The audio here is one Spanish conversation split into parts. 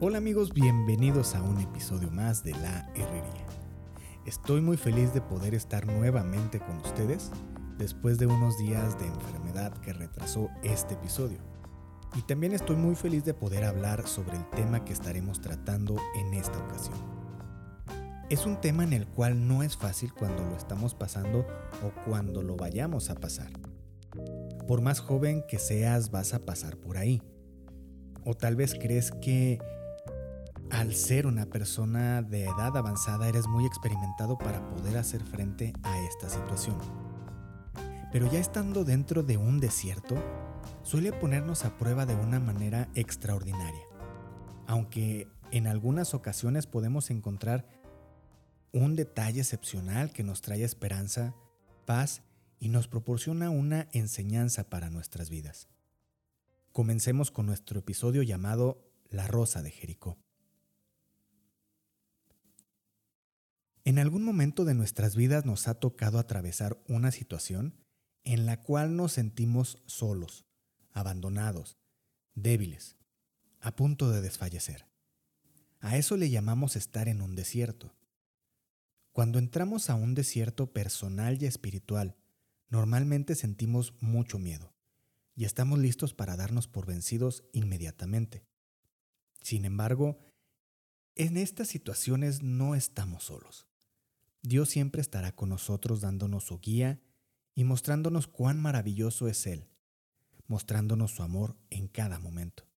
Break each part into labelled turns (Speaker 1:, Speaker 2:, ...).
Speaker 1: Hola amigos, bienvenidos a un episodio más de La Herrería. Estoy muy feliz de poder estar nuevamente con ustedes después de unos días de enfermedad que retrasó este episodio. Y también estoy muy feliz de poder hablar sobre el tema que estaremos tratando en esta ocasión. Es un tema en el cual no es fácil cuando lo estamos pasando o cuando lo vayamos a pasar. Por más joven que seas vas a pasar por ahí. O tal vez crees que al ser una persona de edad avanzada eres muy experimentado para poder hacer frente a esta situación. Pero ya estando dentro de un desierto, suele ponernos a prueba de una manera extraordinaria. Aunque en algunas ocasiones podemos encontrar un detalle excepcional que nos trae esperanza, paz y nos proporciona una enseñanza para nuestras vidas. Comencemos con nuestro episodio llamado La Rosa de Jericó. En algún momento de nuestras vidas nos ha tocado atravesar una situación en la cual nos sentimos solos, abandonados, débiles, a punto de desfallecer. A eso le llamamos estar en un desierto. Cuando entramos a un desierto personal y espiritual, normalmente sentimos mucho miedo y estamos listos para darnos por vencidos inmediatamente. Sin embargo, en estas situaciones no estamos solos. Dios siempre estará con nosotros dándonos su guía y mostrándonos cuán maravilloso es Él, mostrándonos su amor en cada momento.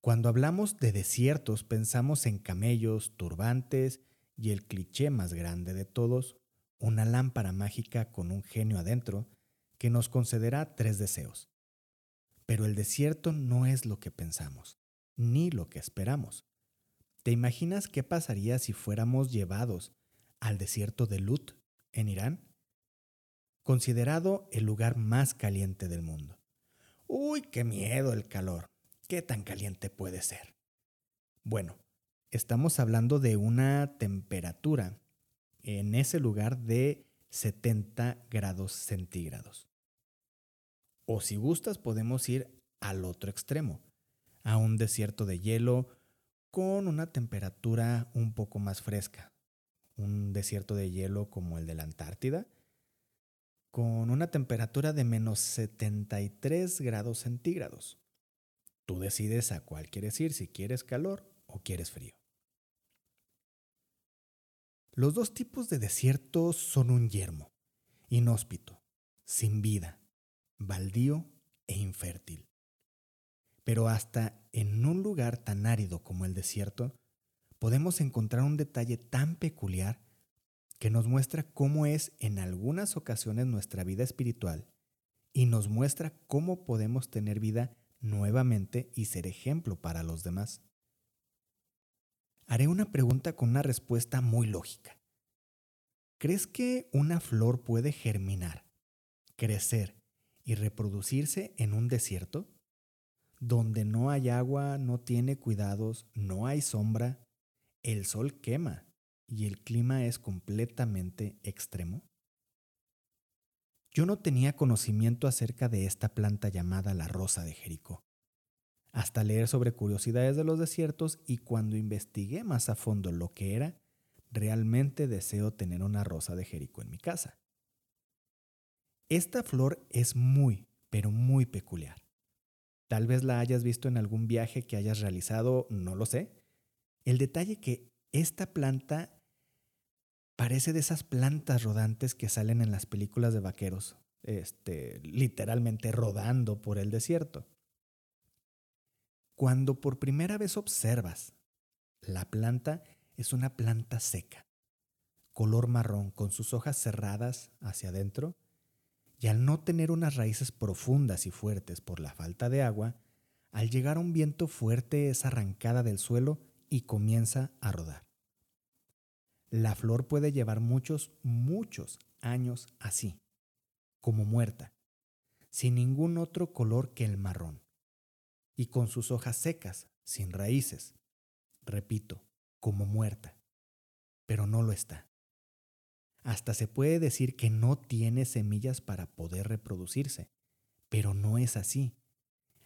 Speaker 1: Cuando hablamos de desiertos pensamos en camellos, turbantes y el cliché más grande de todos, una lámpara mágica con un genio adentro que nos concederá tres deseos. Pero el desierto no es lo que pensamos, ni lo que esperamos. ¿Te imaginas qué pasaría si fuéramos llevados al desierto de Lut, en Irán, considerado el lugar más caliente del mundo. Uy, qué miedo el calor. ¿Qué tan caliente puede ser? Bueno, estamos hablando de una temperatura en ese lugar de 70 grados centígrados. O si gustas podemos ir al otro extremo, a un desierto de hielo con una temperatura un poco más fresca, un desierto de hielo como el de la Antártida, con una temperatura de menos 73 grados centígrados. Tú decides a cuál quieres ir, si quieres calor o quieres frío. Los dos tipos de desiertos son un yermo, inhóspito, sin vida, baldío e infértil. Pero hasta en un lugar tan árido como el desierto, podemos encontrar un detalle tan peculiar que nos muestra cómo es en algunas ocasiones nuestra vida espiritual y nos muestra cómo podemos tener vida nuevamente y ser ejemplo para los demás. Haré una pregunta con una respuesta muy lógica. ¿Crees que una flor puede germinar, crecer y reproducirse en un desierto? Donde no hay agua, no tiene cuidados, no hay sombra, el sol quema y el clima es completamente extremo? Yo no tenía conocimiento acerca de esta planta llamada la rosa de Jericó, hasta leer sobre curiosidades de los desiertos y cuando investigué más a fondo lo que era, realmente deseo tener una rosa de Jericó en mi casa. Esta flor es muy, pero muy peculiar. Tal vez la hayas visto en algún viaje que hayas realizado, no lo sé, el detalle que esta planta parece de esas plantas rodantes que salen en las películas de vaqueros, este, literalmente rodando por el desierto. Cuando por primera vez observas la planta, es una planta seca, color marrón, con sus hojas cerradas hacia adentro, y al no tener unas raíces profundas y fuertes por la falta de agua, al llegar a un viento fuerte es arrancada del suelo y comienza a rodar. La flor puede llevar muchos, muchos años así, como muerta, sin ningún otro color que el marrón, y con sus hojas secas, sin raíces. Repito, como muerta, pero no lo está. Hasta se puede decir que no tiene semillas para poder reproducirse, pero no es así.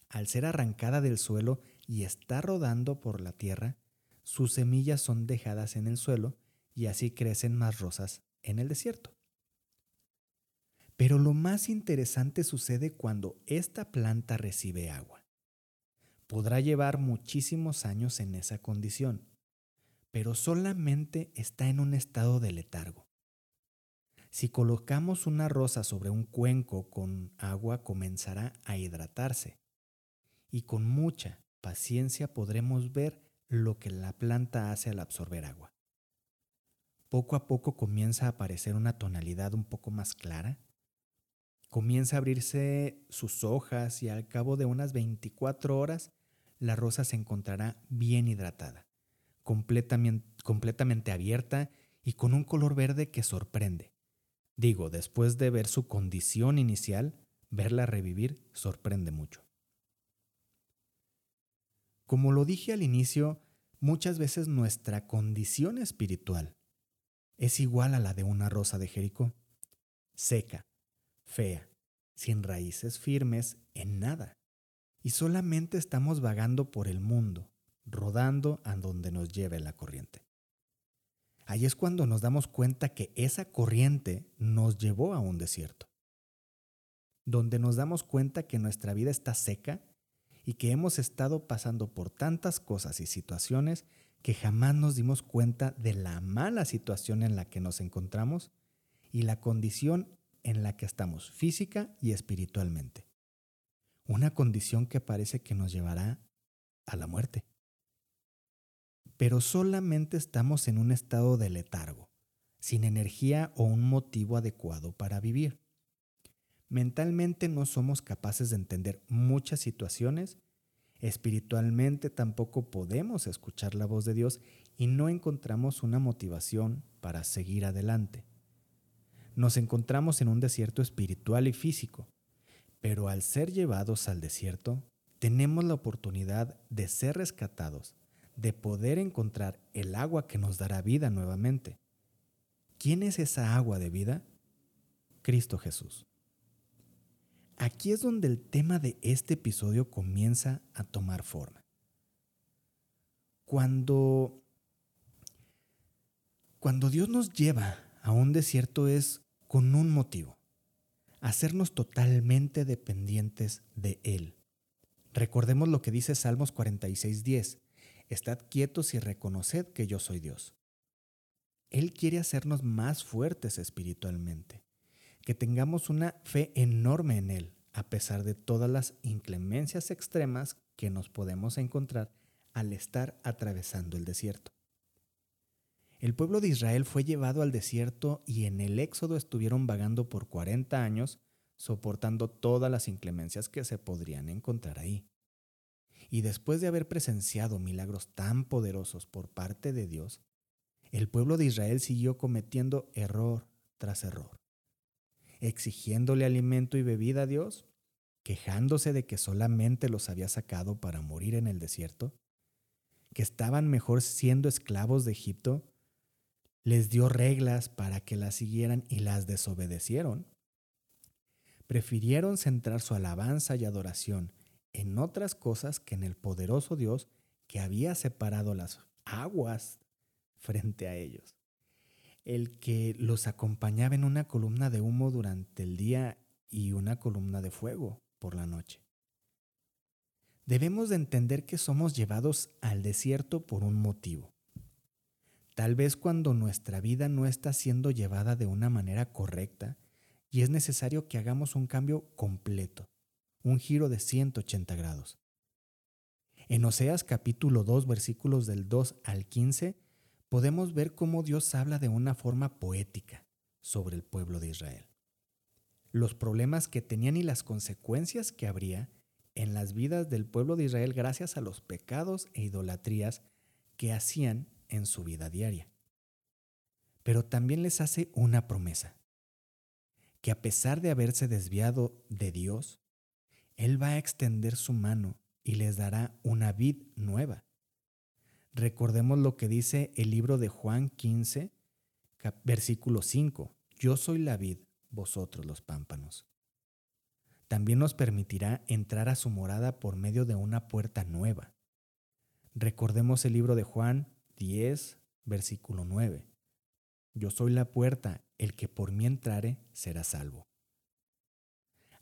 Speaker 1: Al ser arrancada del suelo y está rodando por la tierra, sus semillas son dejadas en el suelo y así crecen más rosas en el desierto. Pero lo más interesante sucede cuando esta planta recibe agua. Podrá llevar muchísimos años en esa condición, pero solamente está en un estado de letargo. Si colocamos una rosa sobre un cuenco con agua, comenzará a hidratarse y con mucha paciencia podremos ver lo que la planta hace al absorber agua. Poco a poco comienza a aparecer una tonalidad un poco más clara. Comienza a abrirse sus hojas y al cabo de unas 24 horas la rosa se encontrará bien hidratada, completamente, completamente abierta y con un color verde que sorprende. Digo, después de ver su condición inicial, verla revivir sorprende mucho. Como lo dije al inicio, muchas veces nuestra condición espiritual es igual a la de una rosa de Jericó, seca, fea, sin raíces firmes en nada, y solamente estamos vagando por el mundo, rodando a donde nos lleve la corriente. Ahí es cuando nos damos cuenta que esa corriente nos llevó a un desierto, donde nos damos cuenta que nuestra vida está seca y que hemos estado pasando por tantas cosas y situaciones que jamás nos dimos cuenta de la mala situación en la que nos encontramos y la condición en la que estamos física y espiritualmente. Una condición que parece que nos llevará a la muerte. Pero solamente estamos en un estado de letargo, sin energía o un motivo adecuado para vivir. Mentalmente no somos capaces de entender muchas situaciones, espiritualmente tampoco podemos escuchar la voz de Dios y no encontramos una motivación para seguir adelante. Nos encontramos en un desierto espiritual y físico, pero al ser llevados al desierto, tenemos la oportunidad de ser rescatados, de poder encontrar el agua que nos dará vida nuevamente. ¿Quién es esa agua de vida? Cristo Jesús. Aquí es donde el tema de este episodio comienza a tomar forma. Cuando, cuando Dios nos lleva a un desierto es con un motivo, hacernos totalmente dependientes de Él. Recordemos lo que dice Salmos 46:10, Estad quietos y reconoced que yo soy Dios. Él quiere hacernos más fuertes espiritualmente que tengamos una fe enorme en Él, a pesar de todas las inclemencias extremas que nos podemos encontrar al estar atravesando el desierto. El pueblo de Israel fue llevado al desierto y en el éxodo estuvieron vagando por 40 años, soportando todas las inclemencias que se podrían encontrar ahí. Y después de haber presenciado milagros tan poderosos por parte de Dios, el pueblo de Israel siguió cometiendo error tras error exigiéndole alimento y bebida a Dios, quejándose de que solamente los había sacado para morir en el desierto, que estaban mejor siendo esclavos de Egipto, les dio reglas para que las siguieran y las desobedecieron. Prefirieron centrar su alabanza y adoración en otras cosas que en el poderoso Dios que había separado las aguas frente a ellos el que los acompañaba en una columna de humo durante el día y una columna de fuego por la noche. Debemos de entender que somos llevados al desierto por un motivo. Tal vez cuando nuestra vida no está siendo llevada de una manera correcta y es necesario que hagamos un cambio completo, un giro de 180 grados. En Oseas capítulo 2 versículos del 2 al 15 podemos ver cómo Dios habla de una forma poética sobre el pueblo de Israel. Los problemas que tenían y las consecuencias que habría en las vidas del pueblo de Israel gracias a los pecados e idolatrías que hacían en su vida diaria. Pero también les hace una promesa, que a pesar de haberse desviado de Dios, Él va a extender su mano y les dará una vid nueva Recordemos lo que dice el libro de Juan 15, versículo 5. Yo soy la vid, vosotros los pámpanos. También nos permitirá entrar a su morada por medio de una puerta nueva, Recordemos el libro de Juan 10, versículo 9. Yo soy la puerta, el que por mí entrare será salvo.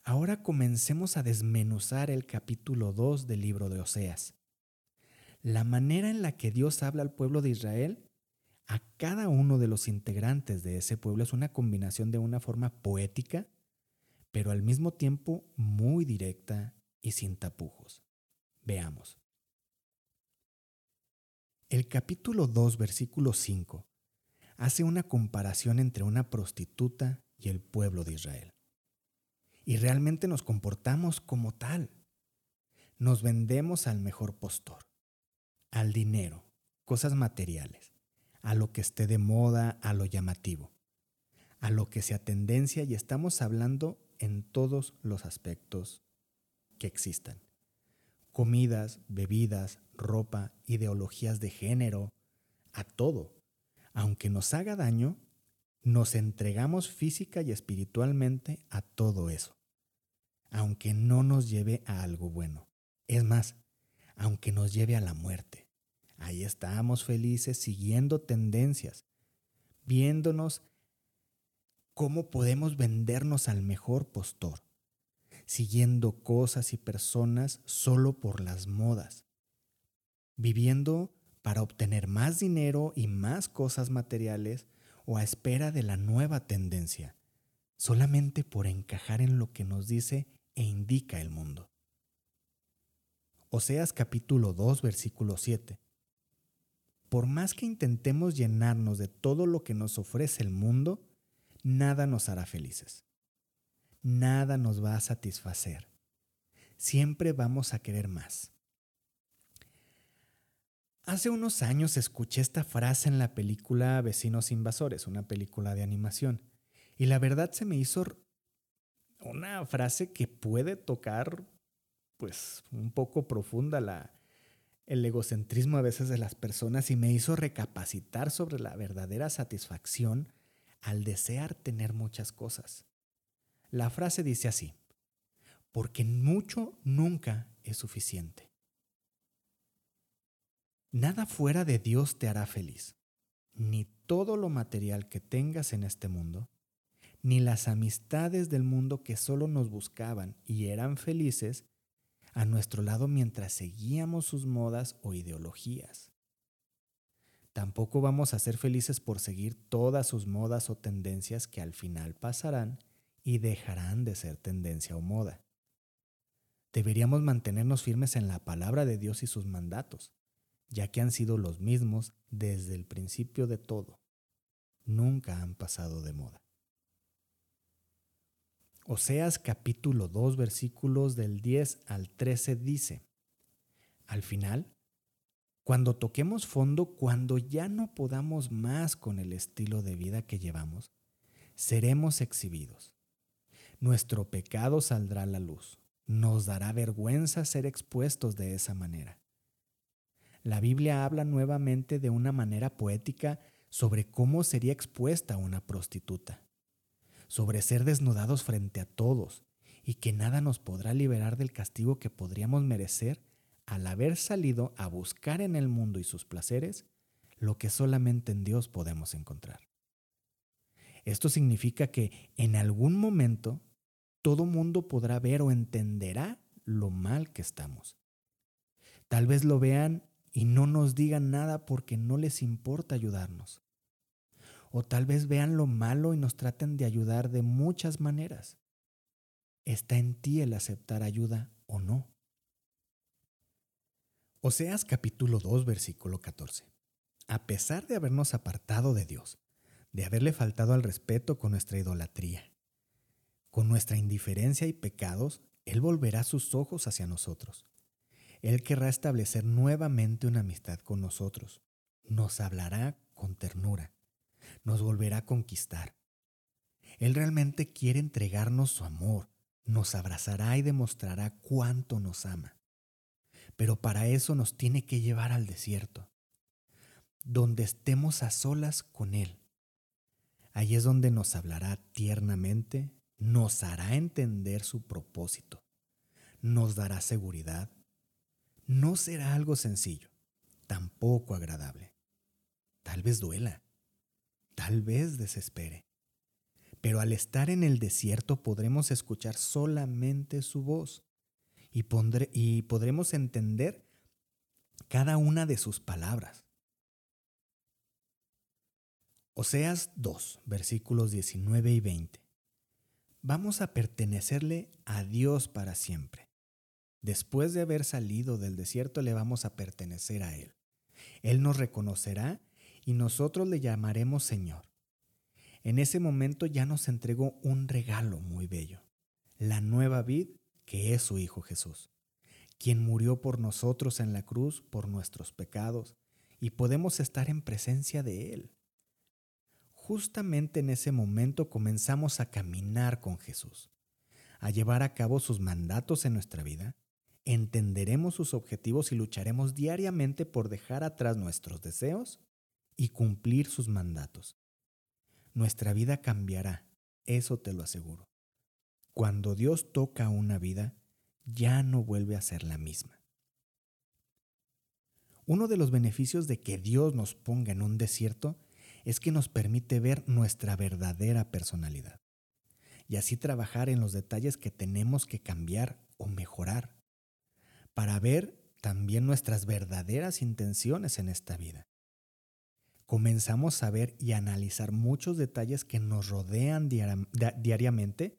Speaker 1: Ahora comencemos a desmenuzar el capítulo 2 del libro de Oseas. La manera en la que Dios habla al pueblo de Israel a cada uno de los integrantes de ese pueblo es una combinación de una forma poética, pero al mismo tiempo muy directa y sin tapujos. Veamos. El capítulo 2, versículo 5, hace una comparación entre una prostituta y el pueblo de Israel. Y realmente nos comportamos como tal. Nos vendemos al mejor postor, al dinero, cosas materiales a lo que esté de moda, a lo llamativo, a lo que sea tendencia y estamos hablando en todos los aspectos que existan. Comidas, bebidas, ropa, ideologías de género, a todo. Aunque nos haga daño, nos entregamos física y espiritualmente a todo eso. Aunque no nos lleve a algo bueno. Es más, aunque nos lleve a la muerte. Ahí estábamos felices siguiendo tendencias, viéndonos cómo podemos vendernos al mejor postor, siguiendo cosas y personas solo por las modas, viviendo para obtener más dinero y más cosas materiales o a espera de la nueva tendencia, solamente por encajar en lo que nos dice e indica el mundo. Oseas capítulo 2 versículo 7 por más que intentemos llenarnos de todo lo que nos ofrece el mundo, nada nos hará felices. Nada nos va a satisfacer. Siempre vamos a querer más. Hace unos años escuché esta frase en la película Vecinos Invasores, una película de animación, y la verdad se me hizo una frase que puede tocar pues un poco profunda la, el egocentrismo a veces de las personas y me hizo recapacitar sobre la verdadera satisfacción al desear tener muchas cosas. La frase dice así, porque mucho nunca es suficiente. Nada fuera de Dios te hará feliz, ni todo lo material que tengas en este mundo, ni las amistades del mundo que solo nos buscaban y eran felices a nuestro lado mientras seguíamos sus modas o ideologías. Tampoco vamos a ser felices por seguir todas sus modas o tendencias que al final pasarán y dejarán de ser tendencia o moda. Deberíamos mantenernos firmes en la palabra de Dios y sus mandatos, ya que han sido los mismos desde el principio de todo. Nunca han pasado de moda. Oseas capítulo 2 versículos del 10 al 13 dice, al final, cuando toquemos fondo, cuando ya no podamos más con el estilo de vida que llevamos, seremos exhibidos. Nuestro pecado saldrá a la luz. Nos dará vergüenza ser expuestos de esa manera. La Biblia habla nuevamente de una manera poética sobre cómo sería expuesta una prostituta sobre ser desnudados frente a todos y que nada nos podrá liberar del castigo que podríamos merecer al haber salido a buscar en el mundo y sus placeres lo que solamente en Dios podemos encontrar. Esto significa que en algún momento todo mundo podrá ver o entenderá lo mal que estamos. Tal vez lo vean y no nos digan nada porque no les importa ayudarnos o tal vez vean lo malo y nos traten de ayudar de muchas maneras. Está en ti el aceptar ayuda o no. Oseas capítulo 2 versículo 14. A pesar de habernos apartado de Dios, de haberle faltado al respeto con nuestra idolatría, con nuestra indiferencia y pecados, Él volverá sus ojos hacia nosotros. Él querrá establecer nuevamente una amistad con nosotros. Nos hablará con ternura nos volverá a conquistar. Él realmente quiere entregarnos su amor, nos abrazará y demostrará cuánto nos ama. Pero para eso nos tiene que llevar al desierto, donde estemos a solas con Él. Allí es donde nos hablará tiernamente, nos hará entender su propósito, nos dará seguridad. No será algo sencillo, tampoco agradable. Tal vez duela, tal vez desespere. Pero al estar en el desierto podremos escuchar solamente su voz y, podremos entender cada una de sus palabras. Oseas 2, versículos 19 y 20. Vamos a pertenecerle a Dios para siempre. Después de haber salido del desierto le vamos a pertenecer a Él. Él nos reconocerá y nosotros le llamaremos Señor. En ese momento ya nos entregó un regalo muy bello, la nueva vid que es su Hijo Jesús, quien murió por nosotros en la cruz por nuestros pecados y podemos estar en presencia de Él. Justamente en ese momento comenzamos a caminar con Jesús, a llevar a cabo sus mandatos en nuestra vida, entenderemos sus objetivos y lucharemos diariamente por dejar atrás nuestros deseos y cumplir sus mandatos nuestra vida cambiará, eso te lo aseguro. Cuando Dios toca una vida, ya no vuelve a ser la misma. Uno de los beneficios de que Dios nos ponga en un desierto es que nos permite ver nuestra verdadera personalidad y así trabajar en los detalles que tenemos que cambiar o mejorar para ver también nuestras verdaderas intenciones en esta vida comenzamos a ver y analizar muchos detalles que nos rodean diariamente,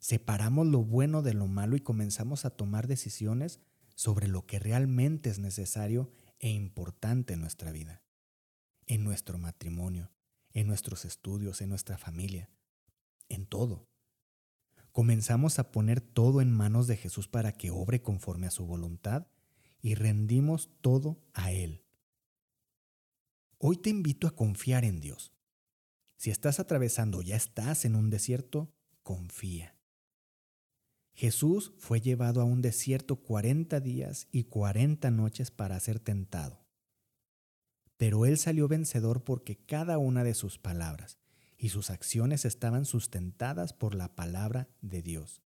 Speaker 1: separamos lo bueno de lo malo y comenzamos a tomar decisiones sobre lo que realmente es necesario e importante en nuestra vida, en nuestro matrimonio, en nuestros estudios, en nuestra familia, en todo. Comenzamos a poner todo en manos de Jesús para que obre conforme a su voluntad y rendimos todo a Él. Hoy te invito a confiar en Dios. Si estás atravesando, ya estás en un desierto, confía. Jesús fue llevado a un desierto 40 días y 40 noches para ser tentado. Pero él salió vencedor porque cada una de sus palabras y sus acciones estaban sustentadas por la palabra de Dios.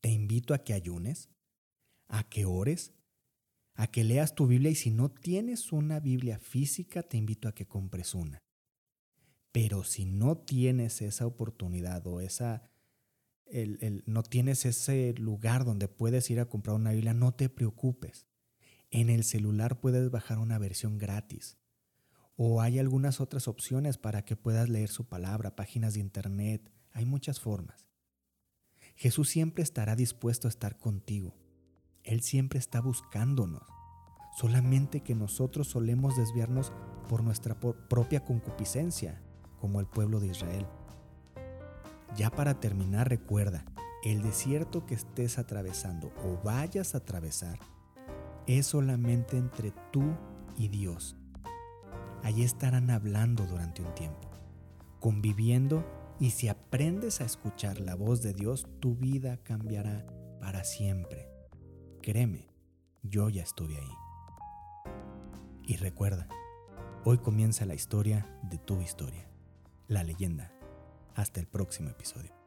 Speaker 1: Te invito a que ayunes, a que ores a que leas tu Biblia y si no tienes una Biblia física, te invito a que compres una. Pero si no tienes esa oportunidad o esa, no tienes ese lugar donde puedes ir a comprar una Biblia, no te preocupes. En el celular puedes bajar una versión gratis. O hay algunas otras opciones para que puedas leer su palabra, páginas de internet. Hay muchas formas. Jesús siempre estará dispuesto a estar contigo. Él siempre está buscándonos, solamente que nosotros solemos desviarnos por nuestra propia concupiscencia, como el pueblo de Israel. Ya para terminar, recuerda, el desierto que estés atravesando o vayas a atravesar es solamente entre tú y Dios. Allí estarán hablando durante un tiempo, conviviendo y si aprendes a escuchar la voz de Dios, tu vida cambiará para siempre. Créeme, yo ya estuve ahí. Y recuerda, hoy comienza la historia de tu historia, la leyenda. Hasta el próximo episodio.